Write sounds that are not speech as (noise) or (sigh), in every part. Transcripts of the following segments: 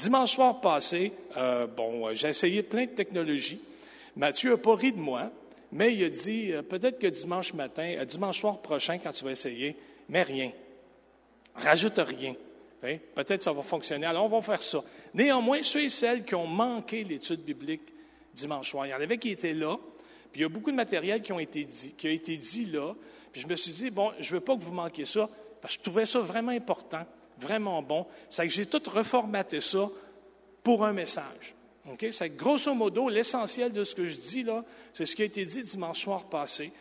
Dimanche soir passé, euh, bon, euh, j'ai essayé plein de technologies. Mathieu n'a pas ri de moi, mais il a dit euh, peut-être que dimanche matin, dimanche soir prochain, quand tu vas essayer, mais rien. Rajoute rien. Peut-être que ça va fonctionner. Alors, on va faire ça. Néanmoins, ceux et celles qui ont manqué l'étude biblique dimanche soir, il y en avait qui étaient là, puis il y a beaucoup de matériel qui, ont été dit, qui a été dit là. Puis je me suis dit, bon, je ne veux pas que vous manquiez ça, parce que je trouvais ça vraiment important, vraiment bon. C'est que j'ai tout reformaté ça pour un message. OK? C'est grosso modo, l'essentiel de ce que je dis là, c'est ce qui a été dit dimanche soir passé.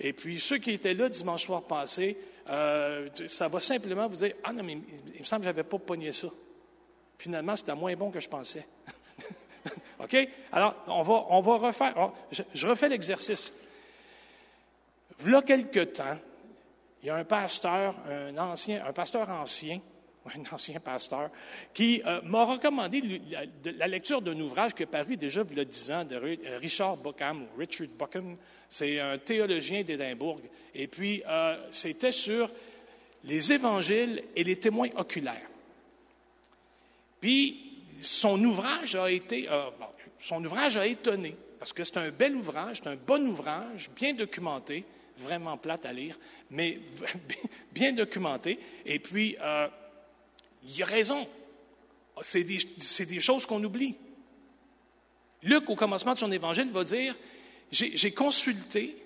Et puis, ceux qui étaient là dimanche soir passé, euh, ça va simplement vous dire Ah non, mais il, me semble que je n'avais pas pogné ça. Finalement, c'était moins bon que je pensais. (laughs) OK? Alors, on va, on va refaire. je, refais l'exercice. A quelque temps, il y a un pasteur, un ancien, un pasteur ancien, un ancien pasteur, qui euh, m'a recommandé la, lecture d'un ouvrage qui est paru déjà il y a 10 ans de Richard Buckham, ou Richard Buckham. C'est un théologien d'Édimbourg. Et puis, euh, c'était sur les évangiles et les témoins oculaires. Puis, son ouvrage a été, euh, son ouvrage a étonné, parce que c'est un bel ouvrage, c'est un bon ouvrage, bien documenté, vraiment plate à lire, mais (laughs) bien documenté. Et puis, euh, il a raison. C'est des, choses qu'on oublie. Luc, au commencement de son évangile, va dire, j'ai consulté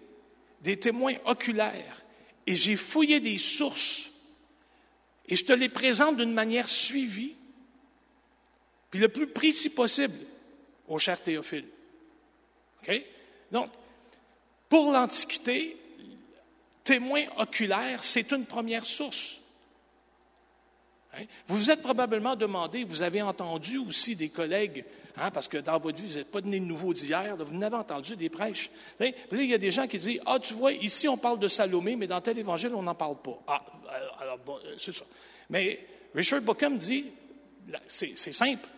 des témoins oculaires et j'ai fouillé des sources et je te les présente d'une manière suivie puis le plus précis possible au cher Théophile. Donc, pour l'Antiquité, témoin oculaire, c'est une première source. Hein? Vous vous êtes probablement demandé, vous avez entendu aussi des collègues, hein, parce que dans votre vie, vous n'êtes pas né de nouveau d'hier, vous n'avez entendu des prêches. Là, il y a des gens qui disent Ah, tu vois, ici on parle de Salomé, mais dans tel évangile, on n'en parle pas. Ah, alors, bon, c'est ça. Mais Richard Bookham dit c'est simple.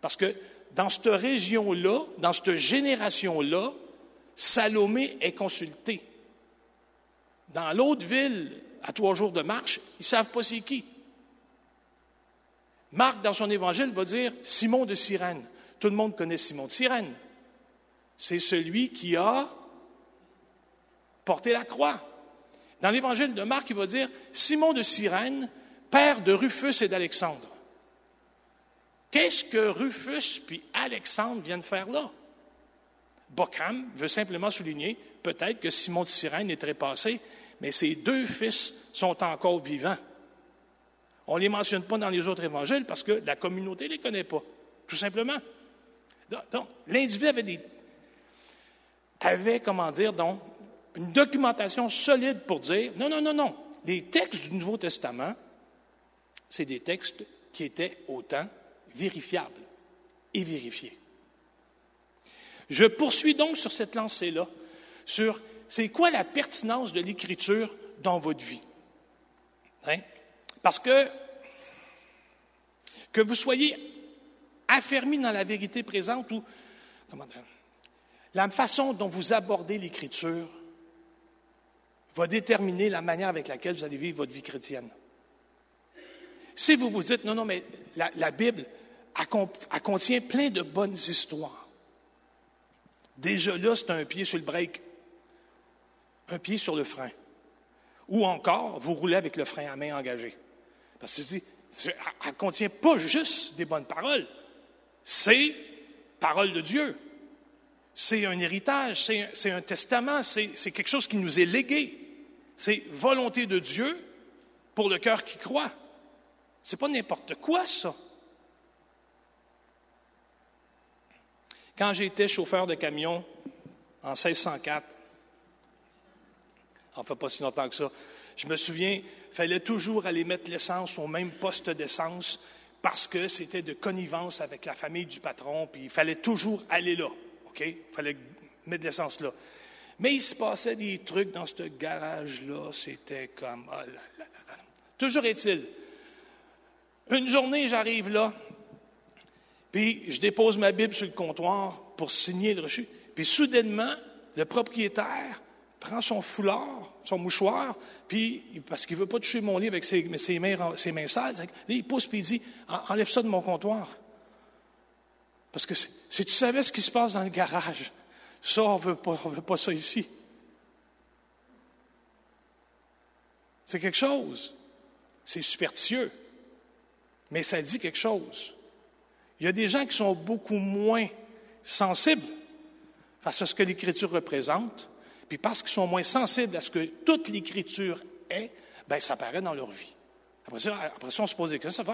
Parce que dans cette région-là, dans cette génération-là, Salomé est consulté. Dans l'autre ville, à trois jours de marche, ils ne savent pas c'est qui. Marc, dans son évangile, va dire Simon de Cyrène. Tout le monde connaît Simon de Cyrène. C'est celui qui a porté la croix. Dans l'évangile de Marc, il va dire Simon de Cyrène, père de Rufus et d'Alexandre. Qu'est-ce que Rufus puis Alexandre viennent faire là? Bockham veut simplement souligner peut-être que Simon de Cyrène est trépassé, mais ses deux fils sont encore vivants. On ne les mentionne pas dans les autres évangiles parce que la communauté ne les connaît pas, tout simplement. Donc, l'individu avait des. avait, comment dire, donc, une documentation solide pour dire non, non, non, non. Les textes du Nouveau Testament, c'est des textes qui étaient au temps vérifiable et vérifié. Je poursuis donc sur cette lancée-là, sur c'est quoi la pertinence de l'Écriture dans votre vie. Hein? Parce que que vous soyez affermi dans la vérité présente ou comment dire, la façon dont vous abordez l'Écriture va déterminer la manière avec laquelle vous allez vivre votre vie chrétienne. Si vous vous dites, non, non, mais la Bible, contient plein de bonnes histoires. Déjà là, c'est un pied sur le break, un pied sur le frein. Ou encore, vous roulez avec le frein à main engagé. Parce que elle ne contient pas juste des bonnes paroles. C'est parole de Dieu. C'est un héritage, c'est un testament, c'est quelque chose qui nous est légué. C'est volonté de Dieu pour le cœur qui croit. C'est pas n'importe quoi, ça. Quand j'étais chauffeur de camion en 1604, enfin pas si longtemps que ça, je me souviens, il fallait toujours aller mettre l'essence au même poste d'essence parce que c'était de connivence avec la famille du patron, puis il fallait toujours aller là. OK? Il fallait mettre l'essence là. Mais il se passait des trucs dans ce garage-là, c'était comme. Oh toujours est-il, une journée, j'arrive là, puis je dépose ma Bible sur le comptoir pour signer le reçu. Puis soudainement, le propriétaire prend son foulard, son mouchoir, puis parce qu'il ne veut pas toucher mon livre avec ses, mains, ses mains sales, il pousse puis il dit Enlève ça de mon comptoir. Parce que si tu savais ce qui se passe dans le garage, ça, on ne veut pas ça ici. C'est quelque chose. C'est superstitieux. Mais ça dit quelque chose. Il y a des gens qui sont beaucoup moins sensibles face à ce que l'Écriture représente, puis parce qu'ils sont moins sensibles à ce que toute l'Écriture est, bien, ça apparaît dans leur vie. Après ça, après ça on se pose des questions,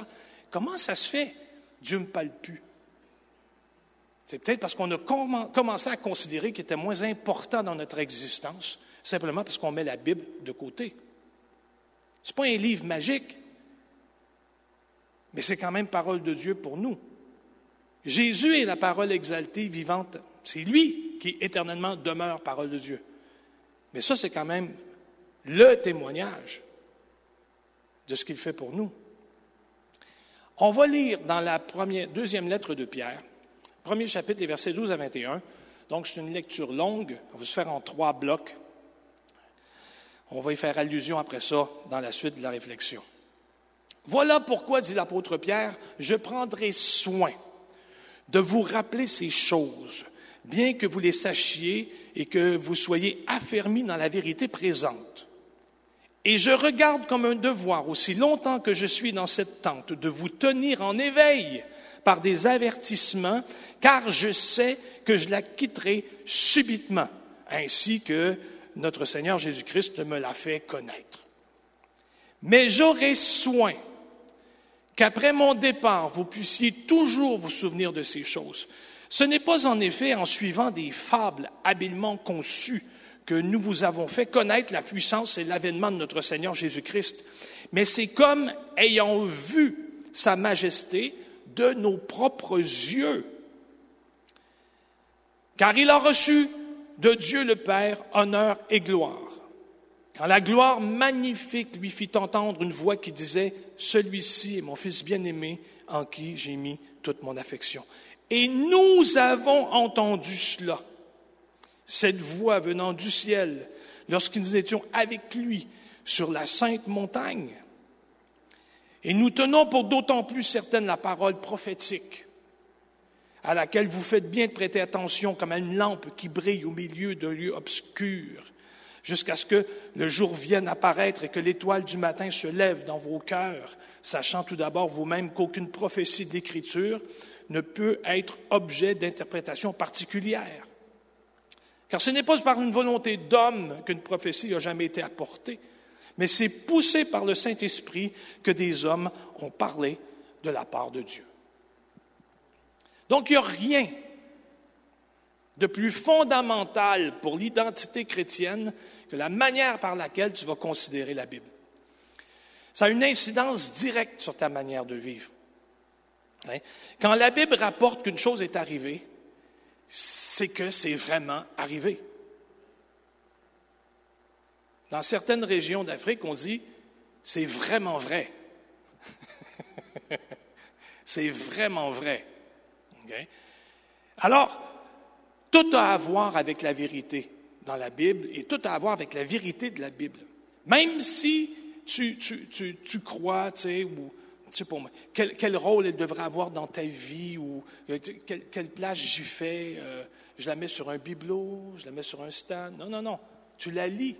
comment ça se fait? Dieu ne me parle plus. C'est peut-être parce qu'on a commencé à considérer qu'il était moins important dans notre existence, simplement parce qu'on met la Bible de côté. Ce n'est pas un livre magique, mais c'est quand même parole de Dieu pour nous. Jésus est la parole exaltée, vivante. C'est lui qui éternellement demeure parole de Dieu. Mais ça, c'est quand même le témoignage de ce qu'il fait pour nous. On va lire dans la deuxième lettre de Pierre, premier chapitre, les versets 12 à 21. Donc, c'est une lecture longue. On va se faire en trois blocs. On va y faire allusion après ça dans la suite de la réflexion. Voilà pourquoi, dit l'apôtre Pierre, je prendrai soin de vous rappeler ces choses, bien que vous les sachiez et que vous soyez affermis dans la vérité présente. Et je regarde comme un devoir, aussi longtemps que je suis dans cette tente, de vous tenir en éveil par des avertissements, car je sais que je la quitterai subitement, ainsi que notre Seigneur Jésus-Christ me l'a fait connaître. Mais j'aurai soin qu'après mon départ, vous puissiez toujours vous souvenir de ces choses. Ce n'est pas en effet en suivant des fables habilement conçues que nous vous avons fait connaître la puissance et l'avènement de notre Seigneur Jésus-Christ, mais c'est comme ayant vu sa majesté de nos propres yeux. Car il a reçu de Dieu le Père honneur et gloire. Quand la gloire magnifique lui fit entendre une voix qui disait, Celui-ci est mon Fils bien-aimé en qui j'ai mis toute mon affection. Et nous avons entendu cela, cette voix venant du ciel, lorsque nous étions avec lui sur la sainte montagne. Et nous tenons pour d'autant plus certaine la parole prophétique, à laquelle vous faites bien de prêter attention comme à une lampe qui brille au milieu d'un lieu obscur, jusqu'à ce que le jour vienne apparaître et que l'étoile du matin se lève dans vos cœurs, sachant tout d'abord vous-même qu'aucune prophétie d'Écriture ne peut être objet d'interprétation particulière. Car ce n'est pas par une volonté d'homme qu'une prophétie n'a jamais été apportée, mais c'est poussé par le Saint-Esprit que des hommes ont parlé de la part de Dieu. Donc il n'y a rien de plus fondamental pour l'identité chrétienne que la manière par laquelle tu vas considérer la Bible. Ça a une incidence directe sur ta manière de vivre. Hein? Quand la Bible rapporte qu'une chose est arrivée, c'est que c'est vraiment arrivé. Dans certaines régions d'Afrique, on dit c'est vraiment vrai. (laughs) c'est vraiment vrai. Alors, tout a à voir avec la vérité dans la Bible et tout a à voir avec la vérité de la Bible. Même si tu, crois, tu sais, ou tu pour moi, quel, rôle elle devrait avoir dans ta vie ou euh, quelle, place j'y fais, euh, je la mets sur un bibelot, je la mets sur un stand. Non, non, non. Tu la lis.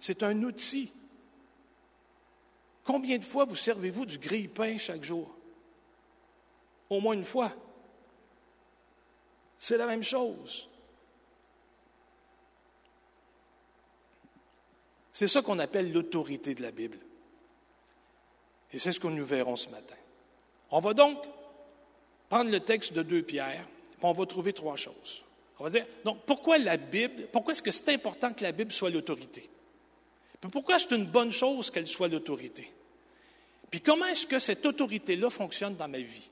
C'est un outil. Combien de fois vous servez-vous du grille-pain chaque jour? Au moins une fois. C'est la même chose. C'est ça qu'on appelle l'autorité de la Bible. Et c'est ce que nous verrons ce matin. On va donc prendre le texte de 2 Pierre, et on va trouver trois choses. On va dire, donc, pourquoi la Bible, pourquoi est-ce que c'est important que la Bible soit l'autorité? pourquoi c'est une bonne chose qu'elle soit l'autorité? Puis comment est-ce que cette autorité-là fonctionne dans ma vie?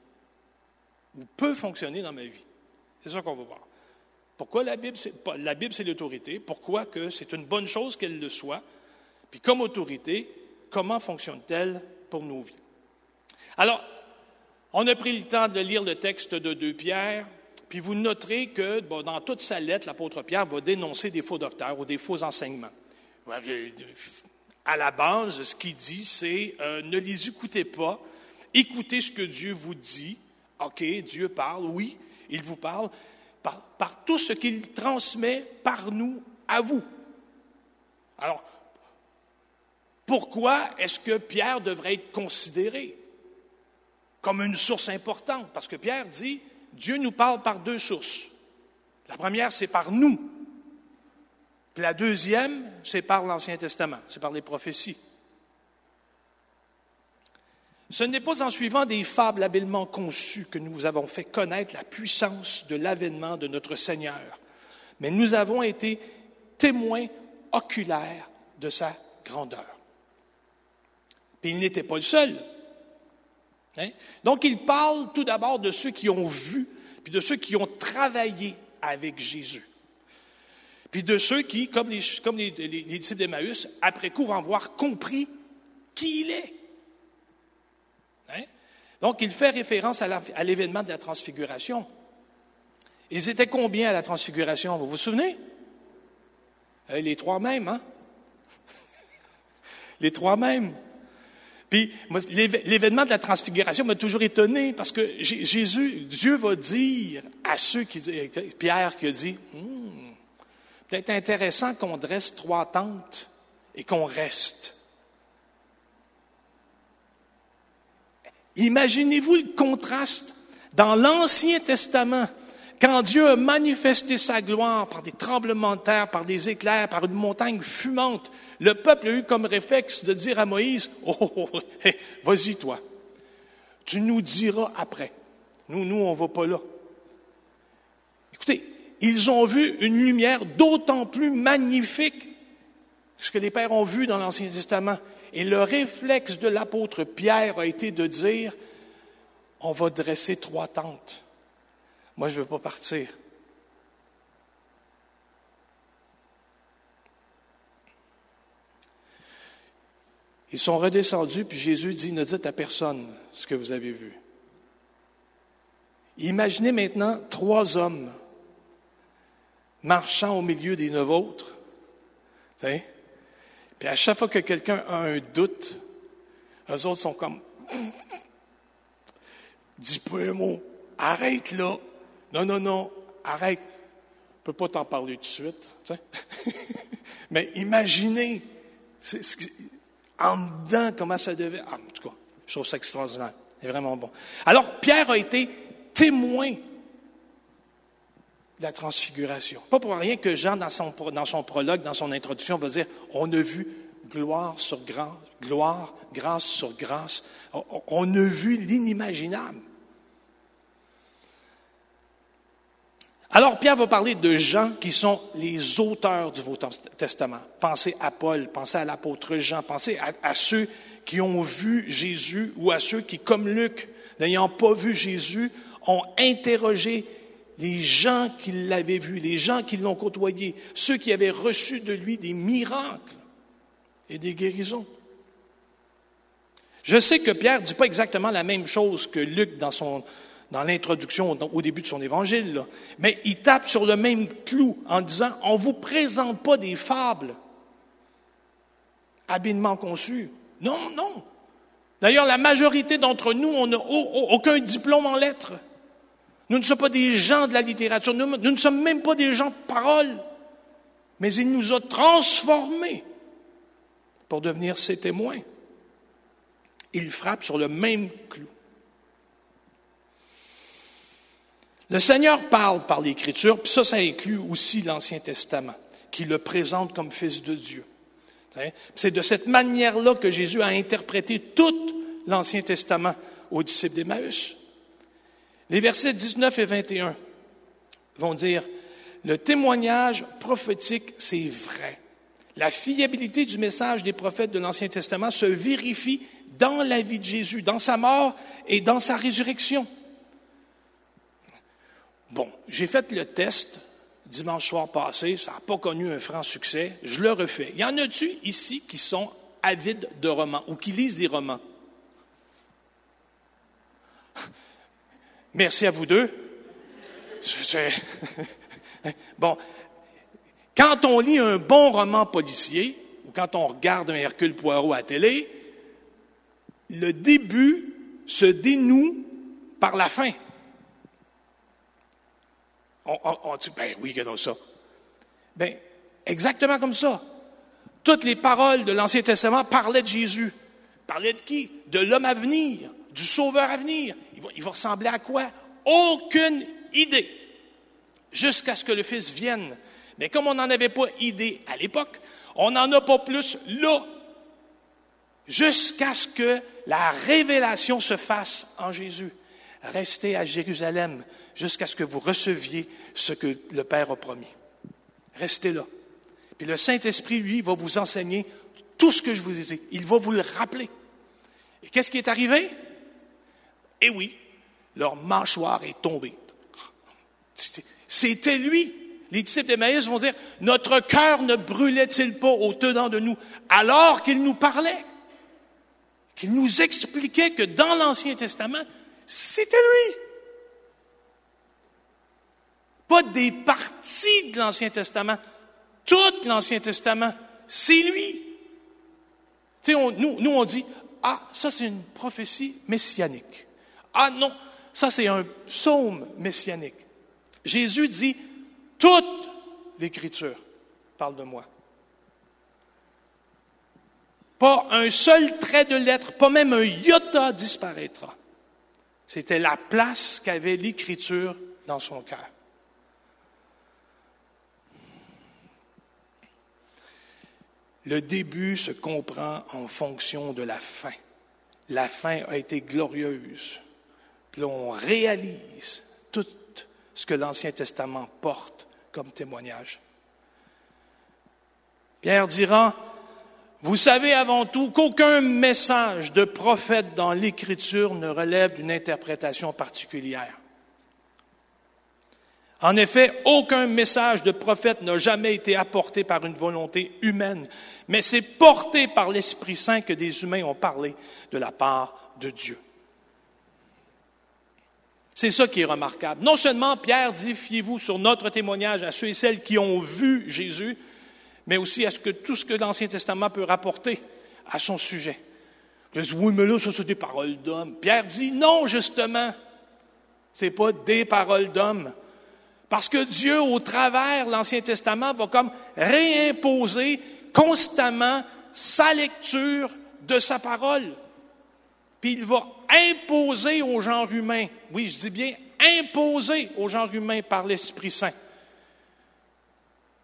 Ou peut fonctionner dans ma vie? C'est ça qu'on va voir. Pourquoi la Bible, c'est, la Bible, c'est l'autorité? Pourquoi que c'est une bonne chose qu'elle le soit? Puis comme autorité, comment fonctionne-t-elle pour nos vies? Alors, on a pris le temps de lire le texte de 2 Pierre, puis vous noterez que dans toute sa lettre, l'apôtre Pierre va dénoncer des faux docteurs ou des faux enseignements. À la base, ce qu'il dit, c'est euh, ne les écoutez pas, écoutez ce que Dieu vous dit. OK, Dieu parle, oui, Il vous parle par, par tout ce qu'il transmet par nous à vous. Alors, pourquoi est-ce que Pierre devrait être considéré comme une source importante? Parce que Pierre dit, Dieu nous parle par deux sources. La première, c'est par nous. Puis la deuxième, c'est par l'Ancien Testament, c'est par les prophéties. Ce n'est pas en suivant des fables habilement conçues que nous vous avons fait connaître la puissance de l'avènement de notre Seigneur, mais nous avons été témoins oculaires de sa grandeur. Puis il n'était pas le seul. Hein? Donc il parle tout d'abord de ceux qui ont vu, puis de ceux qui ont travaillé avec Jésus. Puis de ceux qui, comme les, comme les, disciples d'Emmaüs, après coup vont avoir compris qui il est. Hein? Donc, il fait référence à l'événement de la transfiguration. Ils étaient combien à la transfiguration? Vous vous souvenez? Euh, les trois mêmes, hein? (laughs) Les trois mêmes. L'événement de la transfiguration m'a toujours étonné parce que Jésus, Dieu va dire à ceux qui disent, Pierre qui a dit, hmm, peut-être intéressant qu'on dresse trois tentes et qu'on reste. Imaginez-vous le contraste dans l'Ancien Testament, quand Dieu a manifesté sa gloire par des tremblements de terre, par des éclairs, par une montagne fumante, le peuple a eu comme réflexe de dire à Moïse, oh, oh, oh vas-y toi, tu nous diras après. Nous, nous, on ne va pas là. Écoutez, ils ont vu une lumière d'autant plus magnifique que ce que les pères ont vu dans l'Ancien Testament. Et le réflexe de l'apôtre Pierre a été de dire, on va dresser trois tentes. Moi, je ne veux pas partir. Ils sont redescendus, puis Jésus dit, ne dites à personne ce que vous avez vu. Imaginez maintenant trois hommes marchant au milieu des neuf autres. Puis à chaque fois que quelqu'un a un doute, eux autres sont comme (clears throat) Dis pas un mot, arrête là. Non, non, non, arrête. Je ne peux pas t'en parler tout de suite. (laughs) Mais imaginez, en dedans, comment ça devait. Ah, en tout cas, je trouve ça extraordinaire. C'est vraiment bon. Alors, Pierre a été témoin de la transfiguration. Pas pour rien que Jean, dans son, dans son prologue, dans son introduction, va dire on a vu gloire sur gloire, gloire, grâce sur grâce. On a vu l'inimaginable. Alors, Pierre va parler de gens qui sont les auteurs du Nouveau Testament. Pensez à Paul, pensez à l'apôtre Jean, pensez à, ceux qui ont vu Jésus ou à ceux qui, comme Luc, n'ayant pas vu Jésus, ont interrogé les gens qui l'avaient vu, les gens qui l'ont côtoyé, ceux qui avaient reçu de lui des miracles et des guérisons. Je sais que Pierre ne dit pas exactement la même chose que Luc dans son, dans l'introduction au début de son évangile, mais il tape sur le même clou en disant, on ne vous présente pas des fables habilement conçues. Non, non. D'ailleurs, la majorité d'entre nous, on n'a aucun diplôme en lettres. Nous ne sommes pas des gens de la littérature, nous, nous ne sommes même pas des gens de parole, mais il nous a transformés pour devenir ses témoins. Il frappe sur le même clou. Le Seigneur parle par l'Écriture, puis ça, ça inclut aussi l'Ancien Testament, qui le présente comme Fils de Dieu. C'est de cette manière-là que Jésus a interprété tout l'Ancien Testament aux disciples d'Emmaüs. Les versets 19 et 21 vont dire, le témoignage prophétique, c'est vrai. La fiabilité du message des prophètes de l'Ancien Testament se vérifie dans la vie de Jésus, dans sa mort et dans sa résurrection. Bon, j'ai fait le test dimanche soir passé, ça n'a pas connu un franc succès, je le refais. Y en a-tu ici qui sont avides de romans ou qui lisent des romans? Merci à vous deux. (laughs) bon, quand on lit un bon roman policier, ou quand on regarde un Hercule Poirot à télé, le début se dénoue par la fin. On, dit, ben oui, regardons ça. Ben, exactement comme ça. Toutes les paroles de l'Ancien Testament parlaient de Jésus. Parlaient de qui? De l'homme à venir, du sauveur à venir. Il va, il va ressembler à quoi? Aucune idée. Jusqu'à ce que le Fils vienne. Mais comme on n'en avait pas idée à l'époque, on n'en a pas plus là. Jusqu'à ce que la révélation se fasse en Jésus. Restez à Jérusalem jusqu'à ce que vous receviez ce que le Père a promis. Restez là. Puis le Saint-Esprit, lui, va vous enseigner tout ce que je vous ai dit. Il va vous le rappeler. Et qu'est-ce qui est arrivé? Eh oui, leur mâchoire est tombée. C'était lui. Les disciples d'Emmaüs vont dire, notre cœur ne brûlait-il pas au-dedans de nous alors qu'il nous parlait, qu'il nous expliquait que dans l'Ancien Testament, c'était lui. Pas des parties de l'Ancien Testament, tout l'Ancien Testament, c'est lui. Nous, nous, on dit, ah, ça c'est une prophétie messianique. Ah non, ça c'est un psaume messianique. Jésus dit, toute l'Écriture parle de moi. Pas un seul trait de lettre, pas même un iota disparaîtra. C'était la place qu'avait l'Écriture dans son cœur. Le début se comprend en fonction de la fin. La fin a été glorieuse. Puis on réalise tout ce que l'Ancien Testament porte comme témoignage. Pierre dira, vous savez avant tout qu'aucun message de prophète dans l'Écriture ne relève d'une interprétation particulière. En effet, aucun message de prophète n'a jamais été apporté par une volonté humaine, mais c'est porté par l'Esprit Saint que des humains ont parlé de la part de Dieu. C'est ça qui est remarquable. Non seulement Pierre dit, fiez-vous sur notre témoignage à ceux et celles qui ont vu Jésus, mais aussi à ce que tout ce que l'Ancien Testament peut rapporter à son sujet. Je dis, oui, mais là, ça, des paroles d'hommes. Pierre dit, non, justement, c'est pas des paroles d'hommes. Parce que Dieu, au travers l'Ancien Testament, va comme réimposer constamment sa lecture de sa parole. Puis il va imposer au genre humain, oui, je dis bien imposer au genre humain par l'Esprit Saint,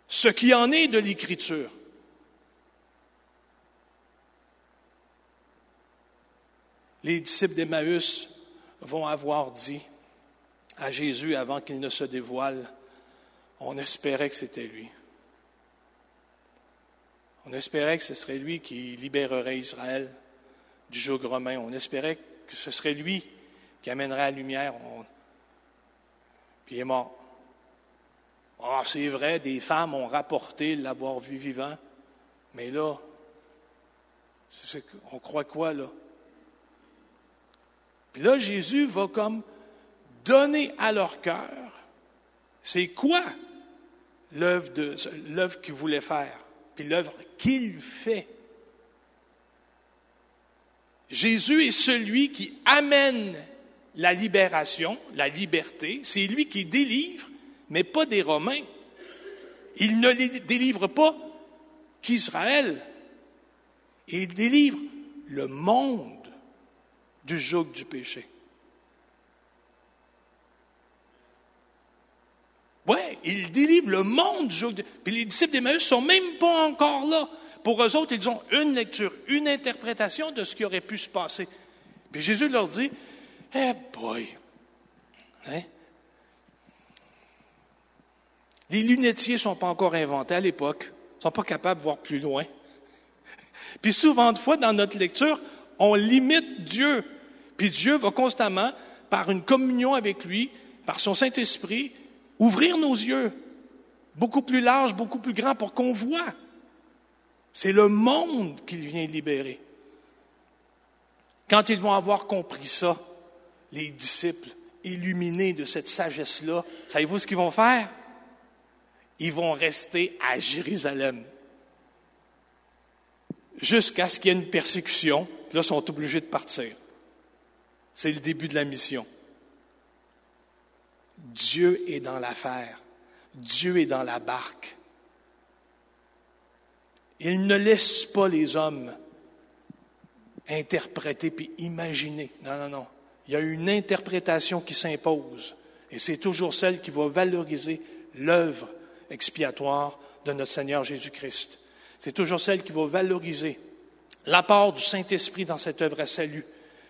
ce qui en est de l'Écriture. Les disciples d'Emmaüs vont avoir dit, à Jésus avant qu'il ne se dévoile, on espérait que c'était lui. On espérait que ce serait lui qui libérerait Israël du joug romain. On espérait que ce serait lui qui amènerait la lumière. Puis il est mort. Ah, c'est vrai, des femmes ont rapporté l'avoir vu vivant, mais là, on croit quoi là? Puis là, Jésus va comme donner à leur cœur, c'est quoi l'œuvre qu'il voulait faire, puis l'œuvre qu'il fait? Jésus est celui qui amène la libération, la liberté. C'est lui qui délivre, mais pas des Romains. Il ne délivre pas qu'Israël. Il délivre le monde du joug du péché. Oui, il délivre le monde du jour. Puis les disciples d'Emmaüs sont même pas encore là. Pour eux autres, ils ont une lecture, une interprétation de ce qui aurait pu se passer. Puis Jésus leur dit, eh boy, hein? les lunetiers ne sont pas encore inventés à l'époque, ne sont pas capables de voir plus loin. Puis souvent de fois, dans notre lecture, on limite Dieu. Puis Dieu va constamment, par une communion avec lui, par son Saint-Esprit, ouvrir nos yeux, beaucoup plus large, beaucoup plus grand, pour qu'on voit. C'est le monde qu'il vient libérer. Quand ils vont avoir compris ça, les disciples, illuminés de cette sagesse-là, savez-vous ce qu'ils vont faire? Ils vont rester à Jérusalem jusqu'à ce qu'il y ait une persécution. Là, ils sont obligés de partir. C'est le début de la mission. Dieu est dans l'affaire. Dieu est dans la barque. Il ne laisse pas les hommes interpréter puis imaginer. Non, non, non. Il y a une interprétation qui s'impose. Et c'est toujours celle qui va valoriser l'œuvre expiatoire de notre Seigneur Jésus-Christ. C'est toujours celle qui va valoriser l'apport du Saint-Esprit dans cette œuvre à salut,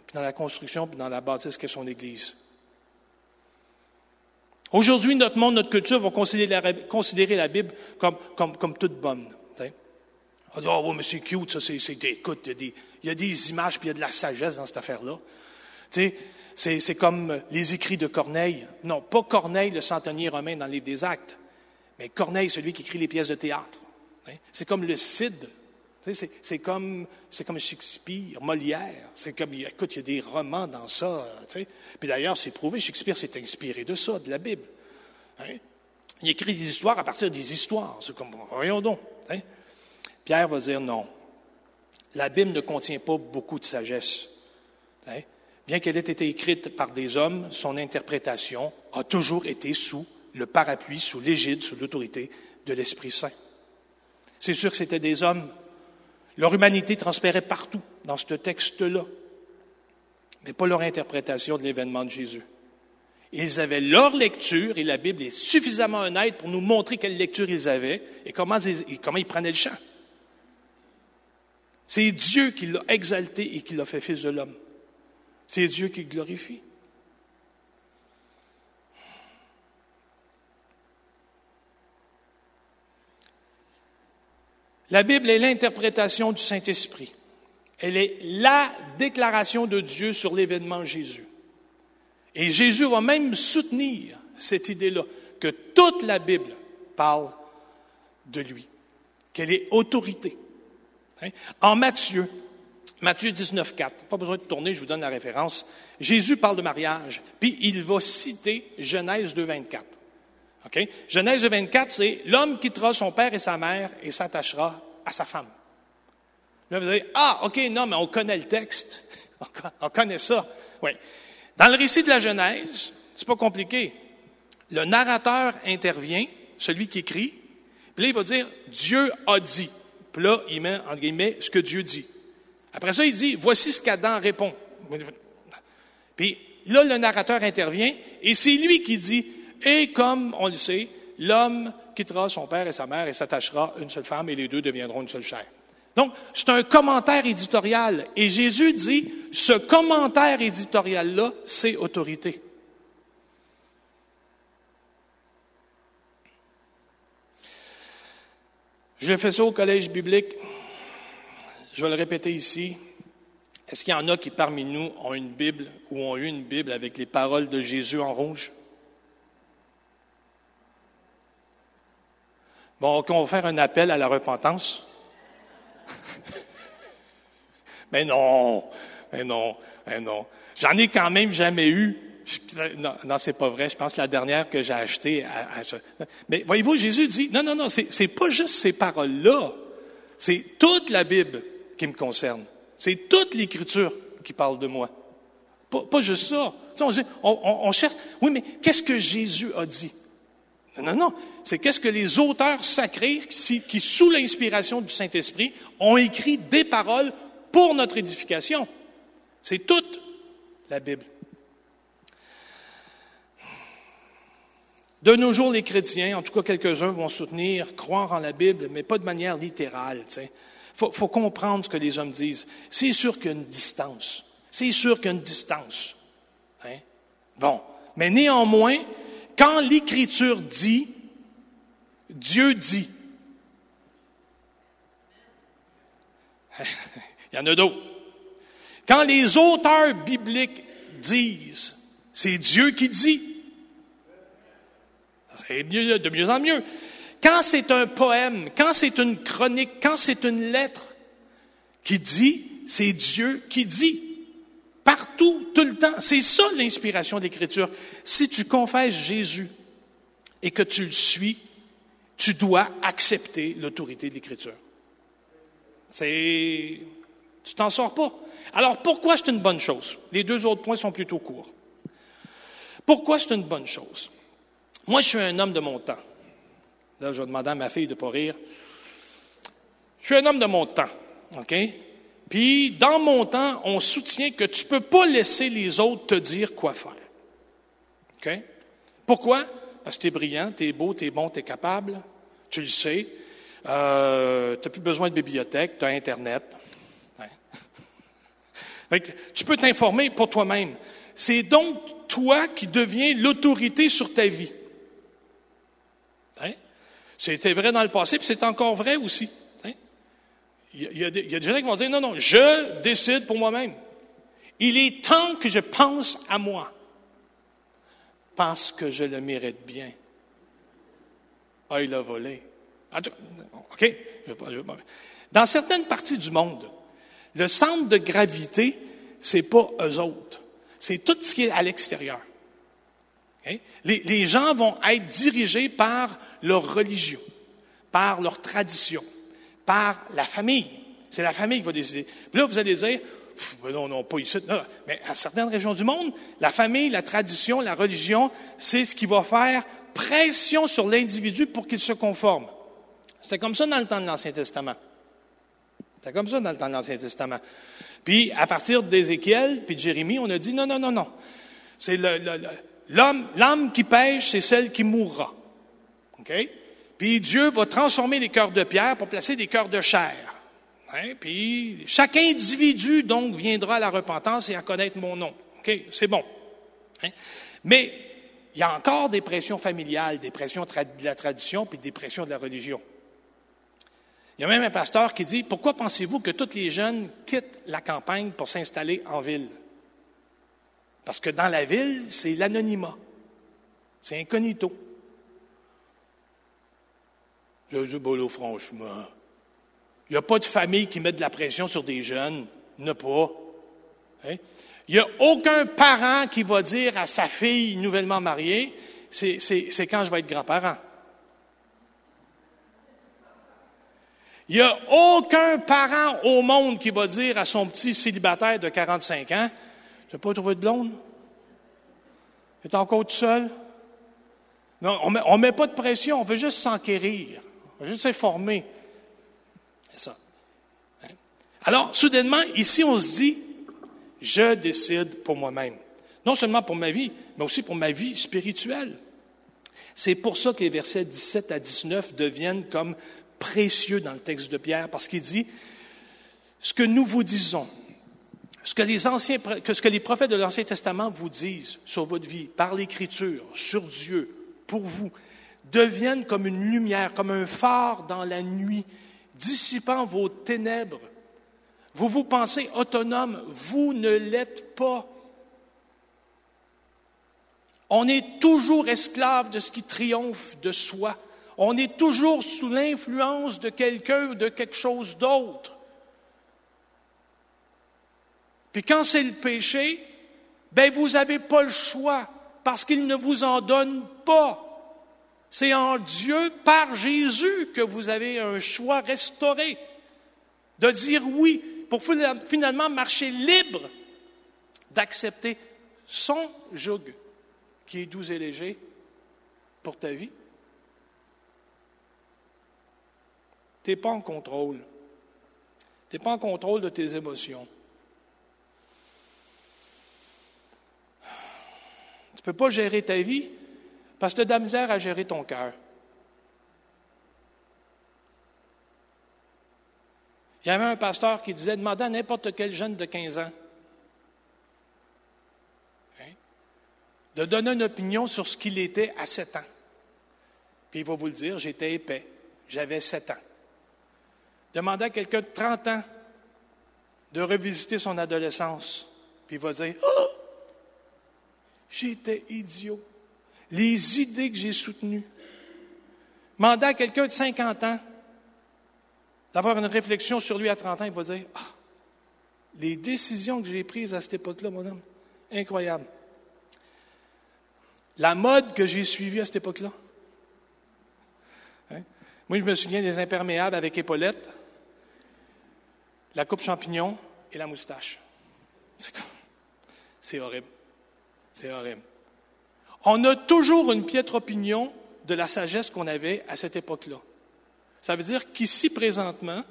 puis dans la construction, puis dans la bâtisse qu'est son Église. Aujourd'hui, notre monde, notre culture vont considérer la, Bible comme, toute bonne. On dit, oh, mais c'est cute, ça, c'est, écoute, il y, a des, images, puis il y a de la sagesse dans cette affaire-là. Tu sais, c'est, comme les écrits de Corneille. Non, pas Corneille, le centenier romain dans livre des Actes, mais Corneille, celui qui écrit les pièces de théâtre. C'est comme le Cid. C'est comme, Shakespeare, Molière. C'est comme, écoute, il y a des romans dans ça. Puis d'ailleurs, c'est prouvé, Shakespeare s'est inspiré de ça, de la Bible. Hein. Il écrit des histoires à partir des histoires. C'est comme, voyons donc. Pierre va dire non. La Bible ne contient pas beaucoup de sagesse. Bien qu'elle ait été écrite par des hommes, son interprétation a toujours été sous le parapluie, sous l'égide, sous l'autorité de l'Esprit Saint. C'est sûr que c'était des hommes. Leur humanité transpérait partout dans ce texte-là, mais pas leur interprétation de l'événement de Jésus. Ils avaient leur lecture, et la Bible est suffisamment honnête pour nous montrer quelle lecture ils avaient et comment ils, prenaient le champ. C'est Dieu qui l'a exalté et qui l'a fait fils de l'homme. C'est Dieu qui glorifie. La Bible est l'interprétation du Saint-Esprit. Elle est la déclaration de Dieu sur l'événement Jésus. Et Jésus va même soutenir cette idée-là, que toute la Bible parle de lui, qu'elle est autorité. Hein? En Matthieu, Matthieu 19, 4, pas besoin de tourner, je vous donne la référence. Jésus parle de mariage, puis il va citer Genèse 2, 24. Genèse 24, c'est l'homme quittera son père et sa mère et s'attachera à sa femme. Là, vous allez ah, OK, non, mais on connaît le texte. (laughs) On connaît ça. Oui. Dans le récit de la Genèse, c'est pas compliqué. Le narrateur intervient, celui qui écrit, puis là, il va dire Dieu a dit. Puis là, il met, entre guillemets, ce que Dieu dit. Après ça, il dit Voici ce qu'Adam répond. Puis là, le narrateur intervient, et c'est lui qui dit et comme on le sait, l'homme quittera son père et sa mère et s'attachera à une seule femme et les deux deviendront une seule chair. Donc, c'est un commentaire éditorial. Et Jésus dit, ce commentaire éditorial-là, c'est autorité. Je fais ça au collège biblique. Je vais le répéter ici. Est-ce qu'il y en a qui parmi nous ont une Bible ou ont eu une Bible avec les paroles de Jésus en rouge? Bon, on va faire un appel à la repentance. (laughs) mais non, mais non, mais non. J'en ai quand même jamais eu. Non, non c'est pas vrai. Je pense que la dernière que j'ai achetée. mais voyez-vous, Jésus dit non, non, non, c'est pas juste ces paroles-là. C'est toute la Bible qui me concerne. C'est toute l'Écriture qui parle de moi. Pas, juste ça. on cherche. Oui, mais qu'est-ce que Jésus a dit? Non, non, non. C'est qu'est-ce que les auteurs sacrés, qui, sous l'inspiration du Saint-Esprit, ont écrit des paroles pour notre édification. C'est toute la Bible. De nos jours, les chrétiens, en tout cas quelques-uns, vont soutenir, croire en la Bible, mais pas de manière littérale. Il faut, comprendre ce que les hommes disent. C'est sûr qu'il y a une distance. C'est sûr qu'il y a une distance. Hein? Bon. Mais néanmoins, quand l'Écriture dit, Dieu dit. (laughs) Il y en a d'autres. Quand les auteurs bibliques disent, c'est Dieu qui dit. C'est de mieux en mieux. Quand c'est un poème, quand c'est une chronique, quand c'est une lettre qui dit, c'est Dieu qui dit. Partout, tout le temps. C'est ça l'inspiration de l'Écriture. Si tu confesses Jésus et que tu le suis, tu dois accepter l'autorité de l'Écriture. C'est. Tu t'en sors pas. Alors pourquoi c'est une bonne chose? Les deux autres points sont plutôt courts. Pourquoi c'est une bonne chose? Moi, je suis un homme de mon temps. Là, je vais demander à ma fille de ne pas rire. Je suis un homme de mon temps, OK? Puis, dans mon temps, on soutient que tu ne peux pas laisser les autres te dire quoi faire. OK? Pourquoi? Parce que tu es brillant, tu es beau, tu es bon, tu es capable, tu le sais. Euh, tu n'as plus besoin de bibliothèque, tu as Internet. (laughs) tu peux t'informer pour toi-même. C'est donc toi qui deviens l'autorité sur ta vie. Hein? C'était vrai dans le passé, puis c'est encore vrai aussi. Il, y a, des, gens qui vont dire, non, non, je décide pour moi-même. Il est temps que je pense à moi, parce que je le mérite bien. Ah, il a volé. OK? Dans certaines parties du monde, le centre de gravité, c'est pas eux autres. C'est tout ce qui est à l'extérieur. Les, gens vont être dirigés par leur religion, par leur tradition, par la famille. C'est la famille qui va décider. Puis là, vous allez dire, ben non, non, pas ici. Mais à certaines régions du monde, la famille, la tradition, la religion, c'est ce qui va faire pression sur l'individu pour qu'il se conforme. C'était comme ça dans le temps de l'Ancien Testament. C'était comme ça dans le temps de l'Ancien Testament. Puis, à partir d'Ézéchiel, puis de Jérémie, on a dit non, non, non, non. C'est l'homme, l'âme qui pêche, c'est celle qui mourra. OK? Puis Dieu va transformer les cœurs de pierre pour placer des cœurs de chair. Hein? Puis chaque individu, donc, viendra à la repentance et à connaître mon nom. OK? C'est bon. Hein? Mais il y a encore des pressions familiales, des pressions de la tradition, puis des pressions de la religion. Il y a même un pasteur qui dit, pourquoi pensez-vous que tous les jeunes quittent la campagne pour s'installer en ville? Parce que dans la ville, c'est l'anonymat. C'est incognito. Je dis, bon, franchement, il n'y a pas de famille qui met de la pression sur des jeunes. A pas. Hein? Il n'y a aucun parent qui va dire à sa fille nouvellement mariée, c'est quand je vais être grand-parent. Il n'y a aucun parent au monde qui va dire à son petit célibataire de 45 ans, tu n'as pas trouvé de blonde? Tu es encore tout seul? Non, on ne met, pas de pression, on veut juste s'enquérir, on veut juste. C'est ça. Hein? Alors, soudainement, ici, on se dit, je décide pour moi-même. Non seulement pour ma vie, mais aussi pour ma vie spirituelle. C'est pour ça que les versets 17 à 19 deviennent comme précieux dans le texte de Pierre, parce qu'il dit, ce que nous vous disons, ce que les prophètes de l'Ancien Testament vous disent sur votre vie, par l'Écriture, sur Dieu, pour vous, deviennent comme une lumière, comme un phare dans la nuit, dissipant vos ténèbres. Vous vous pensez autonome, vous ne l'êtes pas. On est toujours esclave de ce qui triomphe de soi. On est toujours sous l'influence de quelqu'un ou de quelque chose d'autre. Puis quand c'est le péché, ben vous n'avez pas le choix parce qu'il ne vous en donne pas. C'est en Dieu, par Jésus, que vous avez un choix restauré de dire oui pour finalement marcher libre d'accepter son joug qui est doux et léger pour ta vie. Tu n'es pas en contrôle. Tu n'es pas en contrôle de tes émotions. Tu ne peux pas gérer ta vie parce que tu as de la misère à gérer ton cœur. Il y avait un pasteur qui disait demandez à n'importe quel jeune de 15 ans hein, de donner une opinion sur ce qu'il était à 7 ans. Puis il va vous le dire j'étais épais, j'avais 7 ans. Demandez à quelqu'un de 30 ans de revisiter son adolescence, puis il va dire oh, J'étais idiot. Les idées que j'ai soutenues. Demandez à quelqu'un de 50 ans d'avoir une réflexion sur lui à 30 ans, il va dire ah, les décisions que j'ai prises à cette époque-là, mon homme, incroyable. La mode que j'ai suivie à cette époque-là. Hein? Moi, je me souviens des imperméables avec épaulettes la coupe champignon et la moustache. C'est horrible. C'est horrible. On a toujours une piètre opinion de la sagesse qu'on avait à cette époque-là. Ça veut dire qu'ici, présentement,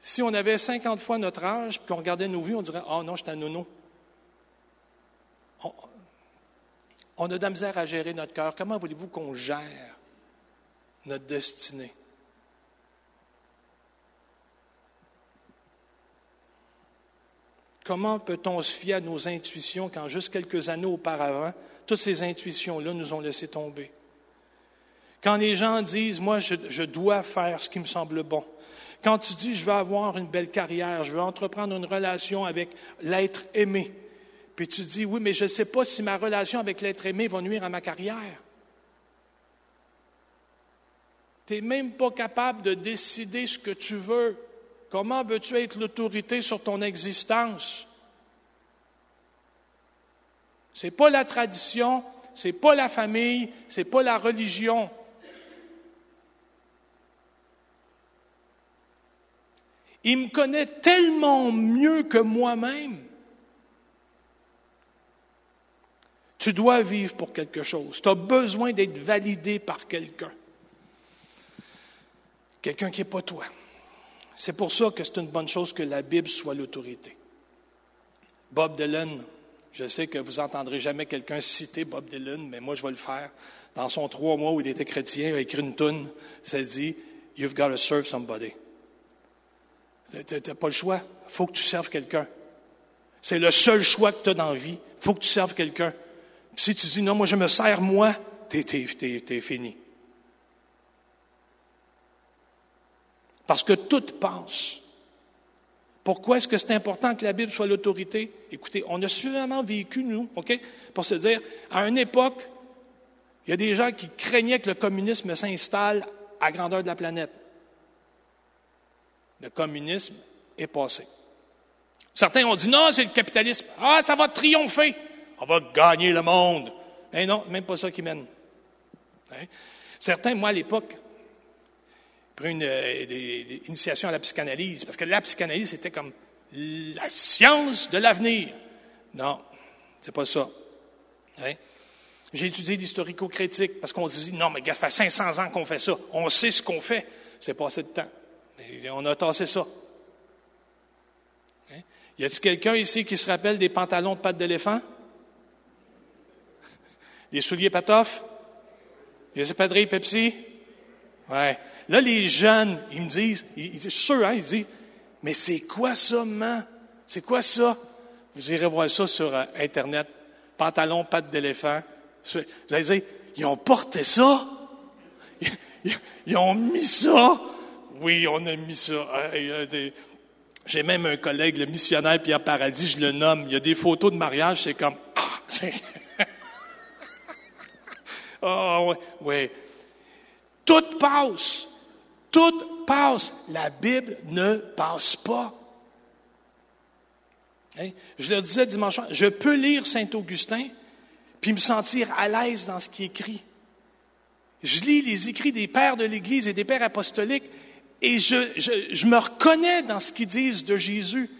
si on avait 50 fois notre âge, puis qu'on regardait nos vies, on dirait Ah oh non, j'étais un nono. On, on a de la misère à gérer notre cœur. Comment voulez-vous qu'on gère notre destinée? Comment peut-on se fier à nos intuitions quand juste quelques années auparavant, toutes ces intuitions-là nous ont laissé tomber? Quand les gens disent, moi, je, dois faire ce qui me semble bon. Quand tu dis, je veux avoir une belle carrière, je veux entreprendre une relation avec l'être aimé. Puis tu dis, oui, mais je ne sais pas si ma relation avec l'être aimé va nuire à ma carrière. Tu n'es même pas capable de décider ce que tu veux. Comment veux-tu être l'autorité sur ton existence? Ce n'est pas la tradition, ce n'est pas la famille, ce n'est pas la religion. Il me connaît tellement mieux que moi-même. Tu dois vivre pour quelque chose. Tu as besoin d'être validé par quelqu'un. Quelqu'un qui n'est pas toi. C'est pour ça que c'est une bonne chose que la Bible soit l'autorité. Bob Dylan, je sais que vous n'entendrez jamais quelqu'un citer Bob Dylan, mais moi je vais le faire. Dans son trois mois où il était chrétien, il a écrit une toune, ça dit You've got to serve somebody. Tu n'as pas le choix. Faut que tu serves quelqu'un. C'est le seul choix que tu as dans la vie. Faut que tu serves quelqu'un. si tu dis non, moi je me sers moi, tu es, fini. Parce que tout passe. Pourquoi est-ce que c'est important que la Bible soit l'autorité? Écoutez, on a suffisamment vécu, nous, OK, pour se dire, à une époque, il y a des gens qui craignaient que le communisme s'installe à grandeur de la planète le communisme est passé. Certains ont dit non, c'est le capitalisme. Ah, ça va triompher. On va gagner le monde. Mais non, même pas ça qui mène. Hein? Certains, moi à l'époque, une, euh, initiation à la psychanalyse, parce que la psychanalyse, c'était comme la science de l'avenir. Non, c'est pas ça. Hein? J'ai étudié l'historico-critique parce qu'on se dit, non, mais il fait 500 ans qu'on fait ça. On sait ce qu'on fait. C'est passé de temps on a tassé ça. Hein? Y a-t-il quelqu'un ici qui se rappelle des pantalons de pattes d'éléphant? (laughs) Des souliers patoff? Les épadrilles Pepsi? Ouais. Là, les jeunes, ils me disent, ils, sûrs, hein, ils disent, mais c'est quoi ça, maman? C'est quoi ça? Vous irez voir ça sur euh, Internet. Pantalons, pattes d'éléphant. Vous allez dire, ils ont porté ça? ils ont mis ça? Oui, on a mis ça. J'ai même un collègue, le missionnaire Pierre Paradis, je le nomme. Il y a des photos de mariage, c'est comme. Ah, oh, (laughs) oui, Tout passe. Tout passe. La Bible ne passe pas. Hein? Je le disais dimanche je peux lire Saint-Augustin puis me sentir à l'aise dans ce qui est écrit. Je lis les écrits des pères de l'Église et des pères apostoliques et je, me reconnais dans ce qu'ils disent de Jésus.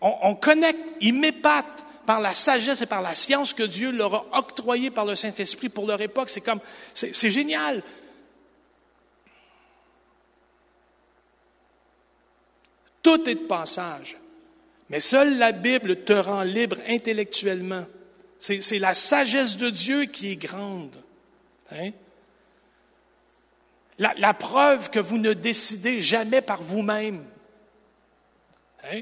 on, connecte, ils m'épatent par la sagesse et par la science que Dieu leur a octroyée par le Saint-Esprit pour leur époque. C'est comme, c'est génial. Tout est de passage. Mais seule la Bible te rend libre intellectuellement. C'est la sagesse de Dieu qui est grande. Hein? La, preuve que vous ne décidez jamais par vous-même. Hein?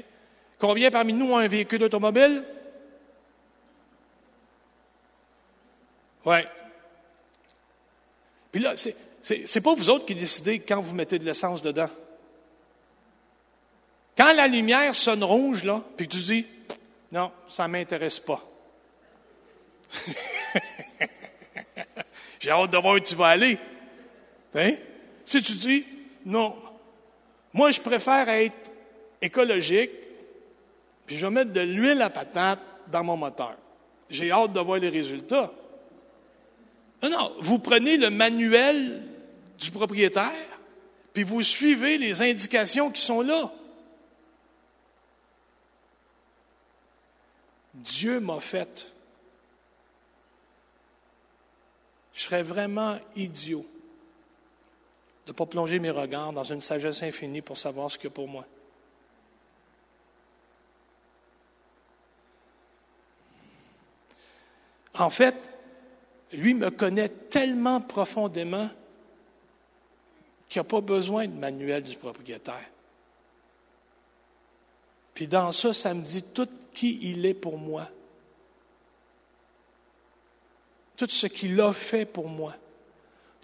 Combien parmi nous ont un véhicule automobile? Oui. Puis là, c'est, c'est, pas vous autres qui décidez quand vous mettez de l'essence dedans. Quand la lumière sonne rouge, là, puis tu dis, non, ça ne m'intéresse pas. (laughs) J'ai hâte de voir où tu vas aller. Hein? Si tu dis, non, moi je préfère être écologique, puis je vais mettre de l'huile à patate dans mon moteur. J'ai hâte de voir les résultats. Non, non, vous prenez le manuel du propriétaire, puis vous suivez les indications qui sont là. Dieu m'a fait. Je serais vraiment idiot de ne pas plonger mes regards dans une sagesse infinie pour savoir ce que pour moi. En fait, lui me connaît tellement profondément qu'il n'a pas besoin de manuel du propriétaire. Puis dans ça, ça me dit tout qui il est pour moi. Tout ce qu'il a fait pour moi.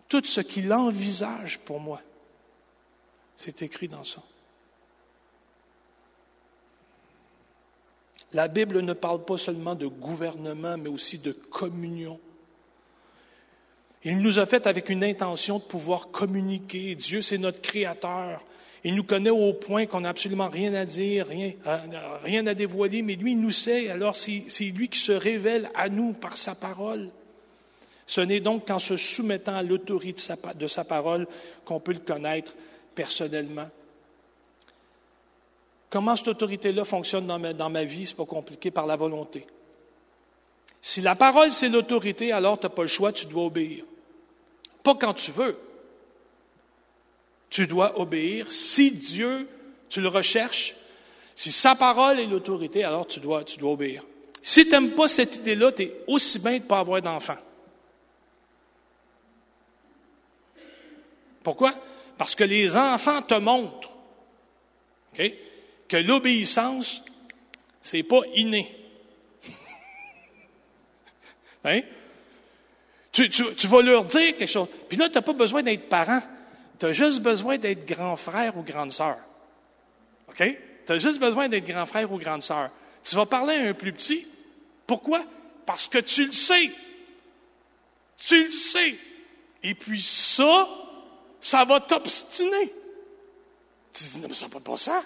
Tout ce qu'il envisage pour moi. C'est écrit dans ça. La Bible ne parle pas seulement de gouvernement, mais aussi de communion. Il nous a fait avec une intention de pouvoir communiquer. Dieu, c'est notre créateur. Il nous connaît au point qu'on n'a absolument rien à dire, rien, euh, à dévoiler, mais lui, il nous sait. Alors, c'est lui qui se révèle à nous par sa parole. Ce n'est donc qu'en se soumettant à l'autorité de sa parole qu'on peut le connaître personnellement. Comment cette autorité-là fonctionne dans ma, dans ma vie? C'est pas compliqué, par la volonté. Si la parole, c'est l'autorité, alors tu n'as pas le choix, tu dois obéir. Pas quand tu veux. Tu dois obéir. Si Dieu, tu le recherches, si sa parole est l'autorité, alors tu dois, tu dois obéir. Si tu n'aimes pas cette idée-là, tu es aussi bien de ne pas avoir d'enfant. Pourquoi? Parce que les enfants te montrent que l'obéissance, c'est pas inné. (laughs) hein? Tu, vas leur dire quelque chose. Puis là, tu n'as pas besoin d'être parent. Tu as juste besoin d'être grand frère ou grande sœur. OK? Tu as juste besoin d'être grand frère ou grande sœur. Tu vas parler à un plus petit. Pourquoi? Parce que tu le sais. Tu le sais. Et puis ça, ça va t'obstiner. Tu dis, non, mais ça n'a pas de ça.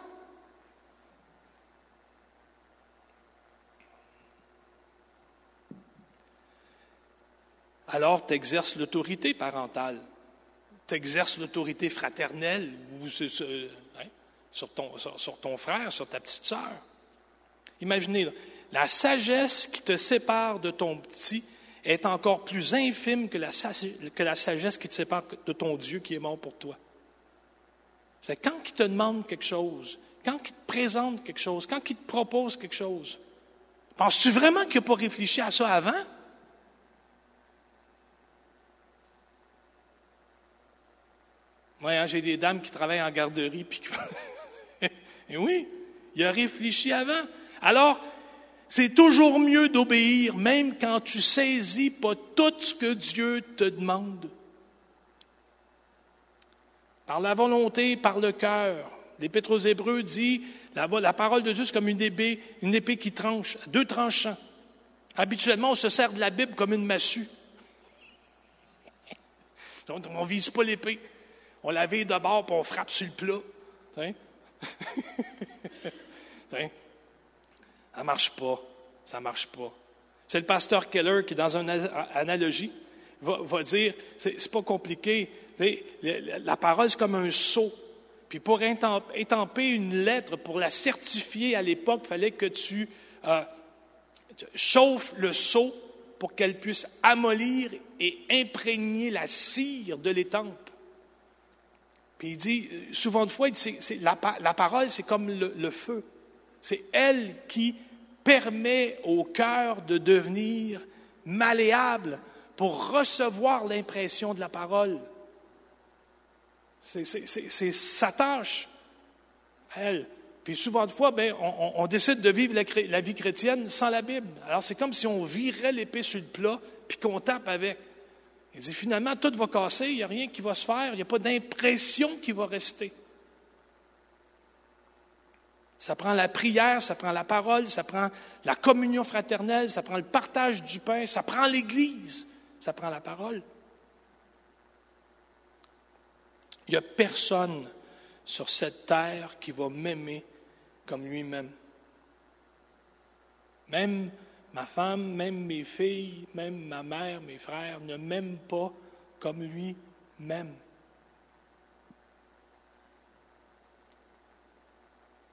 alors tu exerces l'autorité parentale, exerces l'autorité fraternelle hein, sur, ton, frère, sur ta petite sœur. Imaginez, la sagesse qui te sépare de ton petit est encore plus infime que la, que la sagesse qui te sépare de ton Dieu qui est mort pour toi. C'est quand il te demande quelque chose, quand il te présente quelque chose, quand il te propose quelque chose. Penses-tu vraiment qu'il n'a pas réfléchi à ça avant? Moi, hein, j'ai des dames qui travaillent en garderie. Puis... Et (laughs) oui, il a réfléchi avant. Alors, c'est toujours mieux d'obéir, même quand tu saisis pas tout ce que Dieu te demande. Par la volonté, par le cœur. L'Épître aux Hébreux dit la, la parole de Dieu, c'est comme une épée, une épée qui tranche, deux tranchants. Habituellement, on se sert de la Bible comme une massue. Donc, (laughs) on ne vise pas l'épée. On la vire de bord, puis on frappe sur le plat. (laughs) Ça ne marche pas. Ça marche pas. C'est le pasteur Keller qui, dans une analogie, va, va dire, c'est pas compliqué. La parole, c'est comme un seau. Puis pour étamper une lettre, pour la certifier à l'époque, il fallait que tu euh, chauffes le seau pour qu'elle puisse amollir et imprégner la cire de l'étampe. Puis il dit, euh, souvent de fois, la, parole, c'est comme le, feu. C'est elle qui permet au cœur de devenir malléable pour recevoir l'impression de la parole. C'est sa tâche, elle. Puis souvent de fois, ben, on, décide de vivre la, vie chrétienne sans la Bible. Alors c'est comme si on virait l'épée sur le plat, puis qu'on tape avec. Il dit finalement, tout va casser, il n'y a rien qui va se faire, il n'y a pas d'impression qui va rester. Ça prend la prière, ça prend la parole, ça prend la communion fraternelle, ça prend le partage du pain, ça prend l'Église, ça prend la parole. Il n'y a personne sur cette terre qui va m'aimer comme lui-même. Même Ma femme, même mes filles, même ma mère, mes frères ne m'aiment pas comme lui m'aime.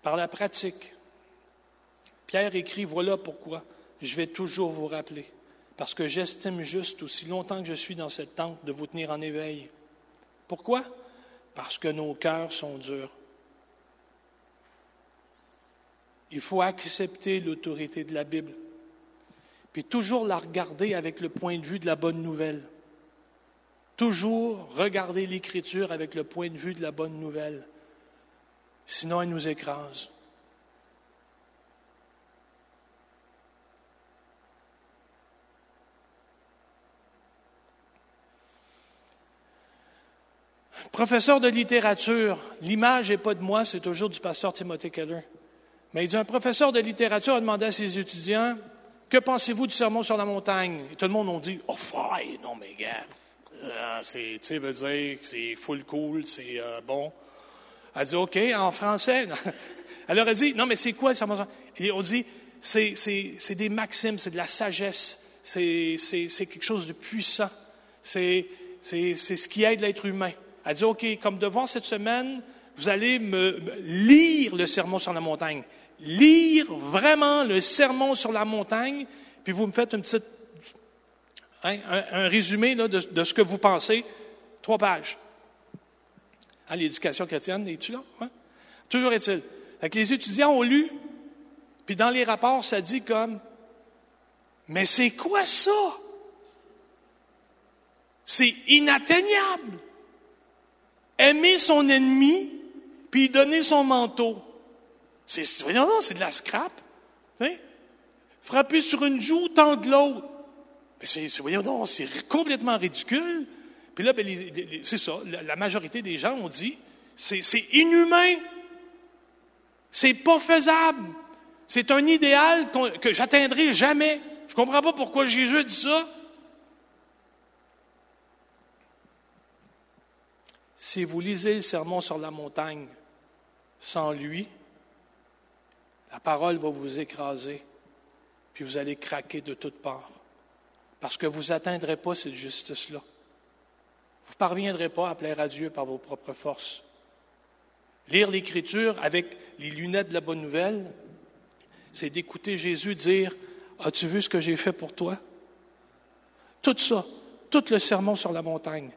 Par la pratique, Pierre écrit, voilà pourquoi je vais toujours vous rappeler. parce que j'estime juste, aussi longtemps que je suis dans cette tente, de vous tenir en éveil. Pourquoi? Parce que nos cœurs sont durs. Il faut accepter l'autorité de la Bible, puis toujours la regarder avec le point de vue de la bonne nouvelle. Toujours regarder l'Écriture avec le point de vue de la bonne nouvelle. Sinon, elle nous écrase. Professeur de littérature, l'image n'est pas de moi, c'est toujours du pasteur Timothy Keller. Mais il dit, un professeur de littérature a demandé à ses étudiants, que pensez-vous du sermon sur la montagne? Tout le monde a dit, oh, fine, non, mais gars, euh, c'est, tu sais, veut dire, c'est full cool, c'est euh, bon. Elle dit, OK, en français. (laughs) Elle leur a dit, non, mais c'est quoi le sermon sur la montagne? On dit, c'est, c'est des maximes, c'est de la sagesse, c'est, quelque chose de puissant, c'est ce qui aide l'être humain. Elle dit, OK, comme devoir cette semaine, vous allez me lire le sermon sur la montagne. Lire vraiment le sermon sur la montagne, puis vous me faites une petite, hein, un, résumé de, ce que vous pensez. Trois pages. Hein, l'éducation chrétienne, es-tu là? Toujours est-il. les étudiants ont lu, puis dans les rapports, ça dit comme, mais c'est quoi ça? C'est inatteignable aimer son ennemi, puis donner son manteau. C'est, voyons c'est de la scrap. Frapper sur une joue, tendre l'autre. Mais c'est, donc, c'est complètement ridicule. Puis là, ben, c'est ça, la, majorité des gens ont dit, c'est, c'est inhumain. C'est pas faisable. C'est un idéal que j'atteindrai jamais. Je comprends pas pourquoi Jésus dit ça. Si vous lisez le sermon sur la montagne sans lui, la parole va vous écraser, puis vous allez craquer de toutes parts, parce que vous n'atteindrez pas cette justice-là. Vous ne parviendrez pas à plaire à Dieu par vos propres forces. Lire l'Écriture avec les lunettes de la bonne nouvelle, c'est d'écouter Jésus dire, As-tu vu ce que j'ai fait pour toi? Tout ça, tout le sermon sur la montagne,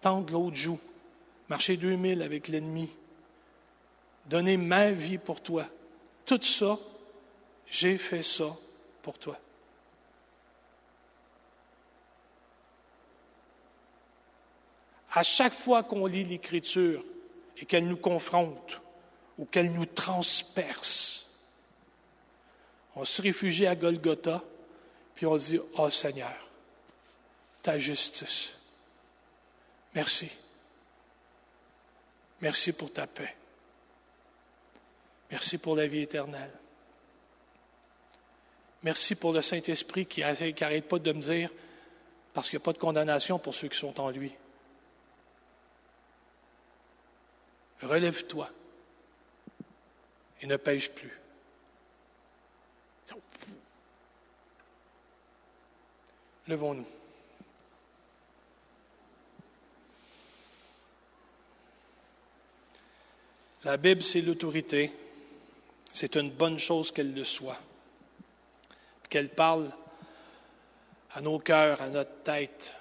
tendre l'autre joue, marcher 2000 avec l'ennemi, donner ma vie pour toi. Tout ça, j'ai fait ça pour toi. À chaque fois qu'on lit l'Écriture et qu'elle nous confronte ou qu'elle nous transperce, on se réfugie à Golgotha, puis on dit, oh Seigneur, ta justice. Merci. Merci pour ta paix. Merci pour la vie éternelle. Merci pour le Saint-Esprit qui n'arrête pas de me dire, parce qu'il n'y a pas de condamnation pour ceux qui sont en lui. Relève-toi et ne pêche plus. Levons-nous. La Bible, c'est l'autorité. C'est une bonne chose qu'elle le soit. Qu'elle parle à nos cœurs, à notre tête,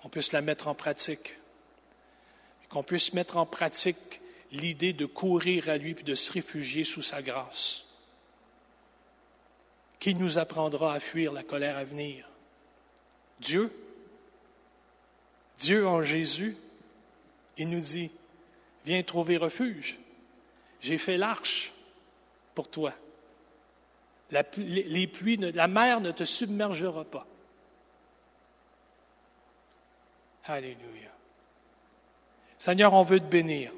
qu'on puisse la mettre en pratique. Qu'on puisse mettre en pratique l'idée de courir à lui puis de se réfugier sous sa grâce. Qui nous apprendra à fuir la colère à venir? Dieu. Dieu en Jésus. Il nous dit, Viens trouver refuge. J'ai fait l'arche pour toi. La, les pluies, la mer ne te submergera pas. Alléluia. Seigneur, on veut te bénir,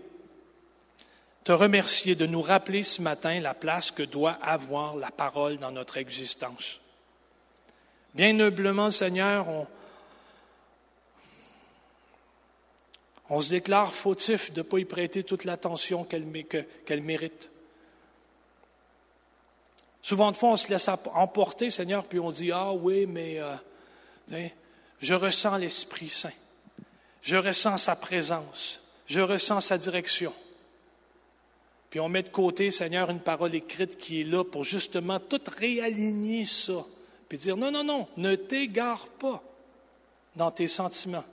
te remercier de nous rappeler ce matin la place que doit avoir la parole dans notre existence. Bien humblement, Seigneur, on, On se déclare fautif de ne pas y prêter toute l'attention qu'elle mérite. Souvent de fois, on se laisse emporter, Seigneur, puis on dit, ah oui, mais euh, je ressens l'Esprit Saint. Je ressens sa présence. Je ressens sa direction. Puis on met de côté, Seigneur, une parole écrite qui est là pour justement tout réaligner ça, puis dire non, non, non, ne t'égare pas dans tes sentiments.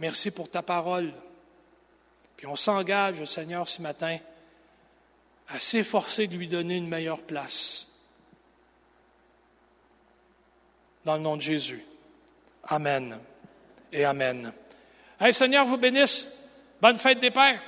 Merci pour ta parole. Puis on s'engage, Seigneur, ce matin, à s'efforcer de lui donner une meilleure place. Dans le nom de Jésus. Amen et Amen. Hey, Seigneur vous bénisse. Bonne fête des Pères.